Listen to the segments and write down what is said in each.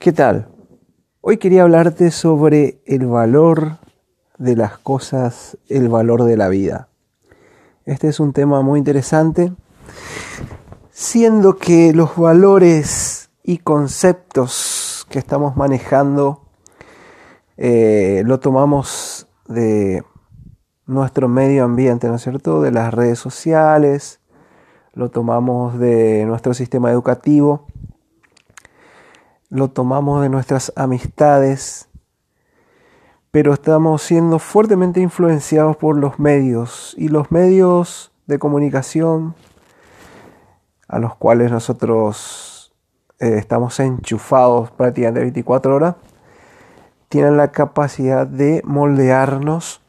¿Qué tal? Hoy quería hablarte sobre el valor de las cosas, el valor de la vida. Este es un tema muy interesante, siendo que los valores y conceptos que estamos manejando eh, lo tomamos de nuestro medio ambiente, ¿no es cierto? De las redes sociales, lo tomamos de nuestro sistema educativo, lo tomamos de nuestras amistades, pero estamos siendo fuertemente influenciados por los medios y los medios de comunicación a los cuales nosotros eh, estamos enchufados prácticamente 24 horas, tienen la capacidad de moldearnos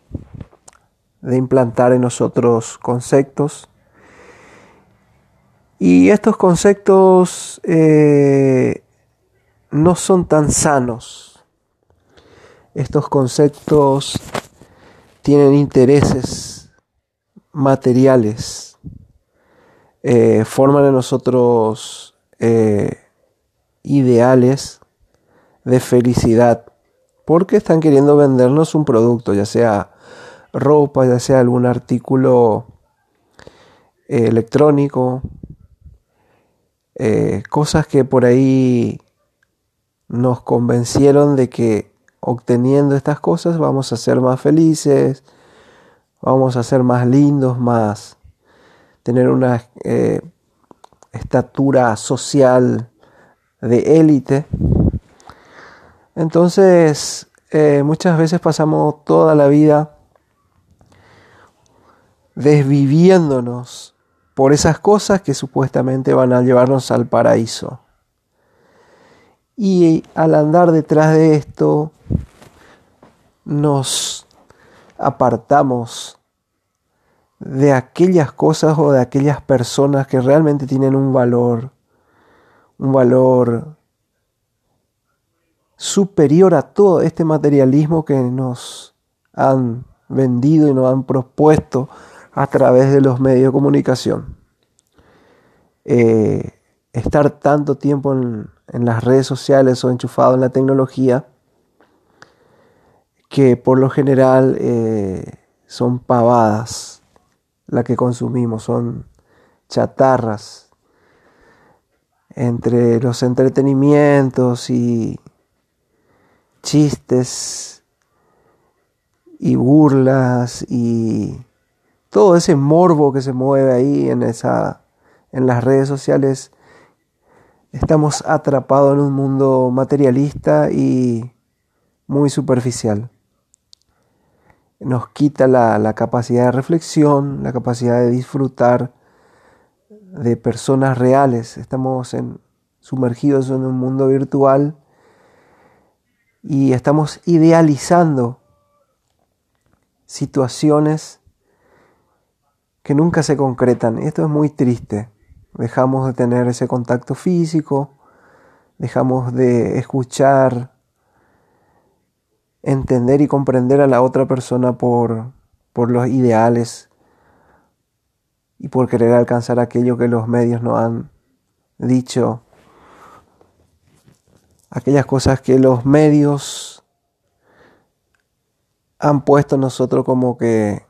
de implantar en nosotros conceptos. Y estos conceptos eh, no son tan sanos. Estos conceptos tienen intereses materiales, eh, forman en nosotros eh, ideales de felicidad, porque están queriendo vendernos un producto, ya sea ropa, ya sea algún artículo eh, electrónico, cosas que por ahí nos convencieron de que obteniendo estas cosas vamos a ser más felices, vamos a ser más lindos, más tener una eh, estatura social de élite. Entonces, muchas veces pasamos toda la vida desviviéndonos por esas cosas que supuestamente van a llevarnos al paraíso. Y al andar detrás de esto, nos apartamos de aquellas cosas o de aquellas personas que realmente tienen un valor, un valor superior a todo este materialismo que nos han vendido y nos han propuesto a través de los medios de comunicación. Eh, estar tanto tiempo en, las redes sociales o enchufado en la tecnología que por lo general eh, son pavadas las que consumimos, son chatarras entre los entretenimientos y chistes y burlas y todo ese morbo que se mueve ahí en, esa, en las redes sociales, estamos atrapados en un mundo materialista y muy superficial. Nos quita la, la capacidad de reflexión, la capacidad de disfrutar de personas reales. Estamos sumergidos en un mundo virtual y estamos idealizando situaciones que nunca se concretan. Esto es muy triste. Dejamos de tener ese contacto físico, dejamos de escuchar, entender y comprender a la otra persona por, por los ideales y por querer alcanzar aquello que los medios nos han dicho, aquellas cosas que los medios han puesto nosotros como que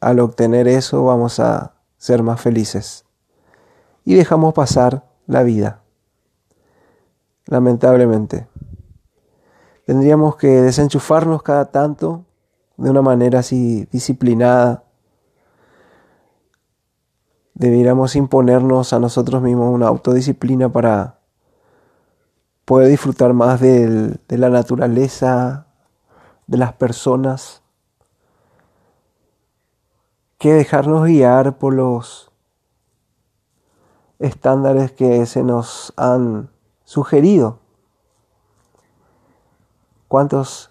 al obtener eso vamos a ser más felices. Y dejamos pasar la vida. Lamentablemente. Tendríamos que desenchufarnos cada tanto de una manera así disciplinada. Deberíamos imponernos a nosotros mismos una autodisciplina para poder disfrutar más de la naturaleza, de las personas que dejarnos guiar por los estándares que se nos han sugerido. ¿Cuántos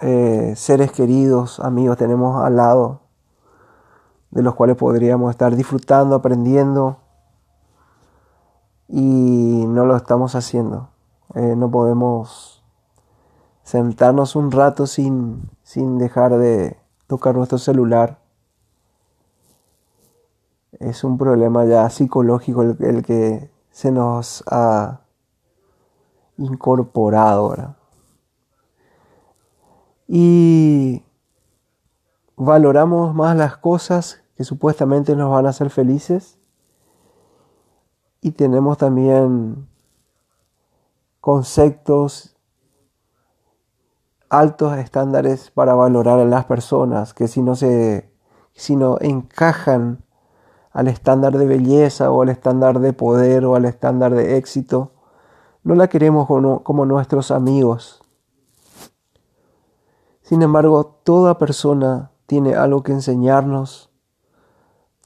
eh, seres queridos, amigos tenemos al lado de los cuales podríamos estar disfrutando, aprendiendo y no lo estamos haciendo? Eh, no podemos sentarnos un rato sin, sin dejar de tocar nuestro celular es un problema ya psicológico el, que se nos ha incorporado. ¿verdad? Y valoramos más las cosas que supuestamente nos van a hacer felices y tenemos también conceptos altos estándares para valorar a las personas que si no se si no encajan al estándar de belleza o al estándar de poder o al estándar de éxito no la queremos como, nuestros amigos sin embargo toda persona tiene algo que enseñarnos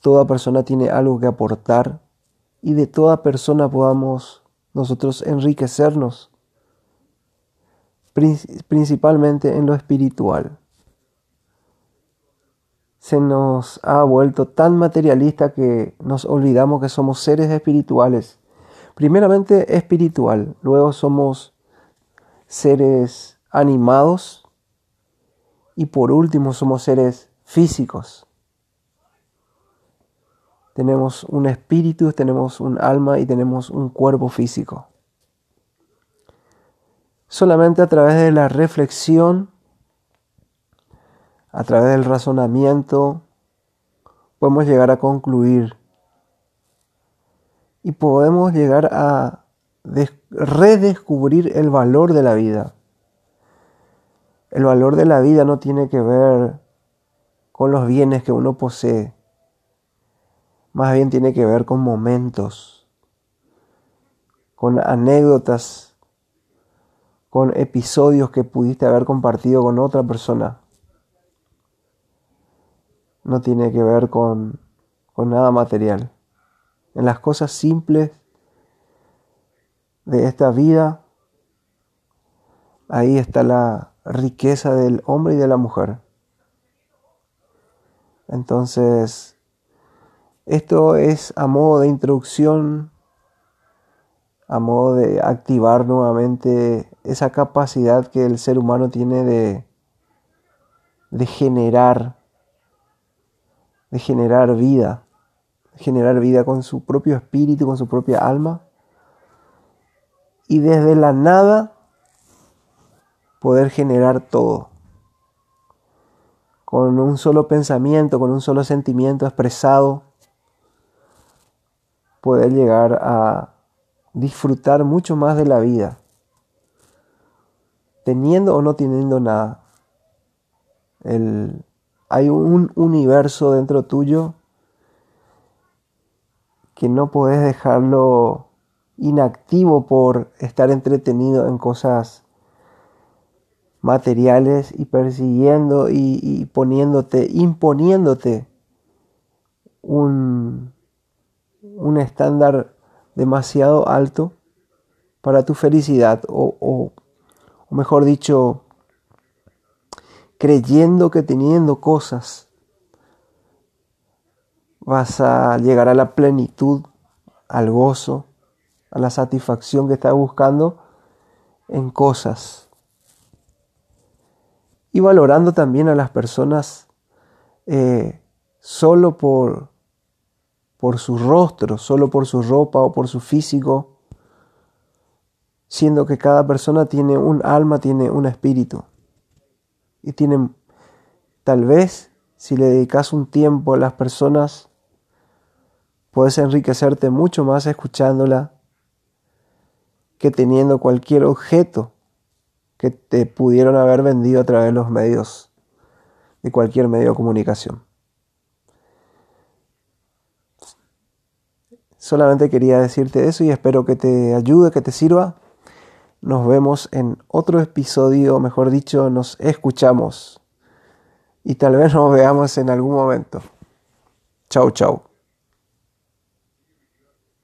toda persona tiene algo que aportar y de toda persona podamos nosotros enriquecernos, principalmente en lo espiritual. Se nos ha vuelto tan materialista que nos olvidamos que somos seres espirituales. Primeramente espiritual, luego somos seres animados y por último somos seres físicos. Tenemos un espíritu, tenemos un alma y tenemos un cuerpo físico. Solamente a través de la reflexión, a través del razonamiento, podemos llegar a concluir y podemos llegar a redescubrir el valor de la vida. El valor de la vida no tiene que ver con los bienes que uno posee más bien tiene que ver con momentos, con anécdotas, con episodios que pudiste haber compartido con otra persona. No tiene que ver con, con nada material. En las cosas simples de esta vida, ahí está la riqueza del hombre y de la mujer. Entonces, esto es a modo de introducción, a modo de activar nuevamente esa capacidad que el ser humano tiene de, de generar, de generar vida, generar vida con su propio espíritu, con su propia alma, y desde la nada poder generar todo con un solo pensamiento, con un solo sentimiento expresado poder llegar a disfrutar mucho más de la vida, teniendo o no teniendo nada. El, hay un universo dentro tuyo que no puedes dejarlo inactivo por estar entretenido en cosas materiales y persiguiendo y, poniéndote, imponiéndote un, un estándar demasiado alto para tu felicidad o, o, mejor dicho, creyendo que teniendo cosas vas a llegar a la plenitud, al gozo, a la satisfacción que estás buscando en cosas. Y valorando también a las personas eh, solo por por su rostro, solo por su ropa o por su físico, siendo que cada persona tiene un alma, tiene un espíritu. Y tienen, tal vez, si le dedicas un tiempo a las personas, puedes enriquecerte mucho más escuchándola que teniendo cualquier objeto que te pudieron haber vendido a través de los medios, de cualquier medio de comunicación. Solamente quería decirte eso y espero que te ayude, que te sirva. Nos vemos en otro episodio, mejor dicho, nos escuchamos. Y tal vez nos veamos en algún momento. Chau, chau.